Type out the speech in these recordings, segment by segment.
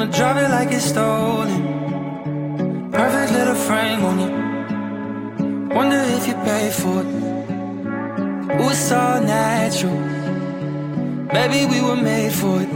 Wanna drive it like it's stolen. Perfect little frame on you. Wonder if you pay for it. Ooh, it's all natural. Maybe we were made for it.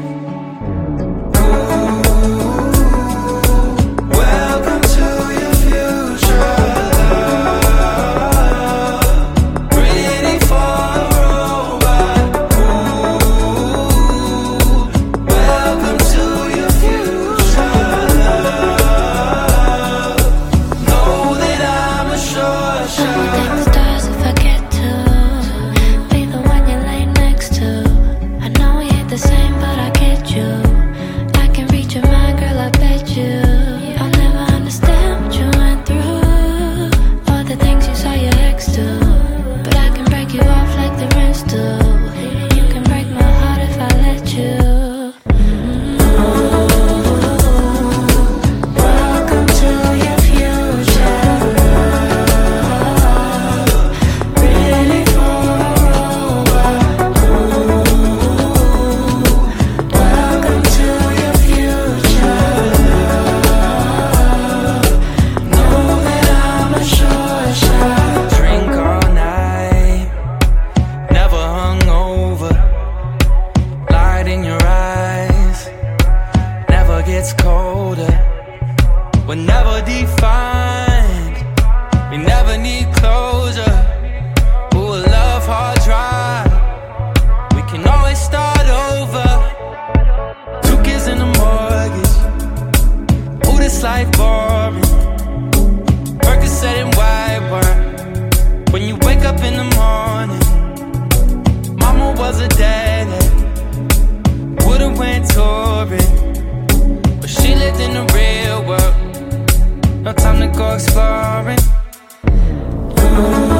older. We're never defined, we never need closure. Who will love hard drive? We can always start over. Two kids in a mortgage. Ooh, this life boring. Percocet and white wine. When you wake up in the morning, Mama was a daddy. Would've went touring lived in the real world. No time to go exploring. Ooh.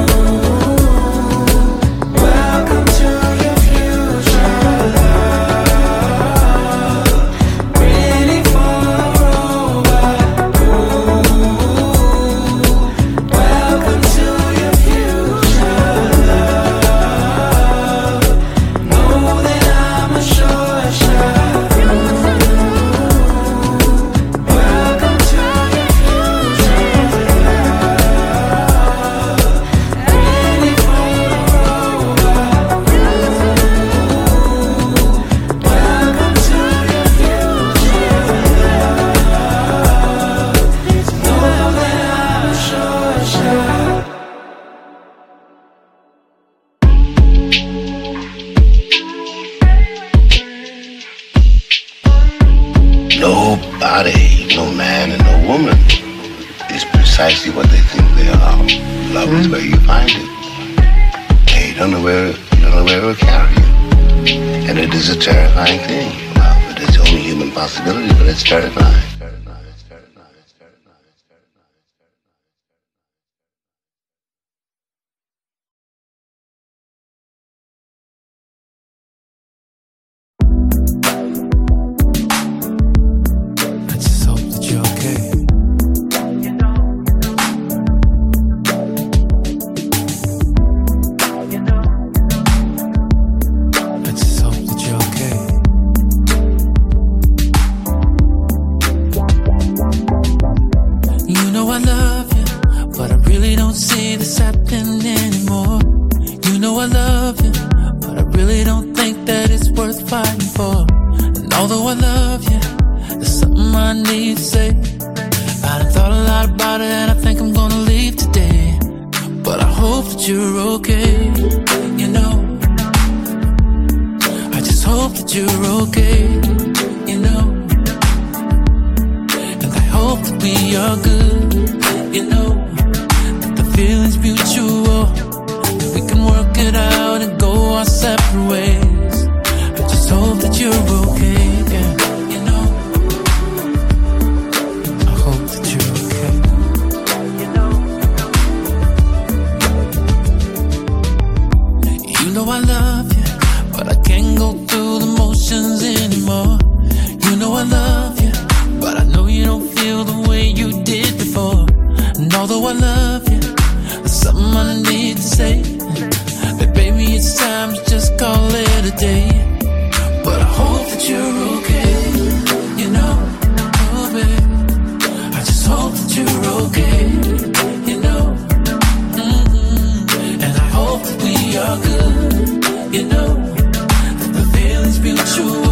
for. And although I love you, there's something I need to say. I thought a lot about it, and I think I'm gonna leave today. But I hope that you're okay. You know, I just hope that you're okay. You know, and I hope that we are good. You know, that the feeling's mutual. That we can work it out and go our separate ways you mutual.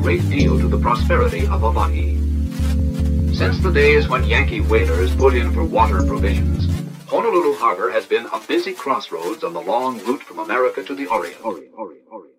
great deal to the prosperity of Hawaii. Since the days when Yankee whalers pulled in for water provisions, Honolulu Harbor has been a busy crossroads on the long route from America to the Orient. Orient, Orient, Orient.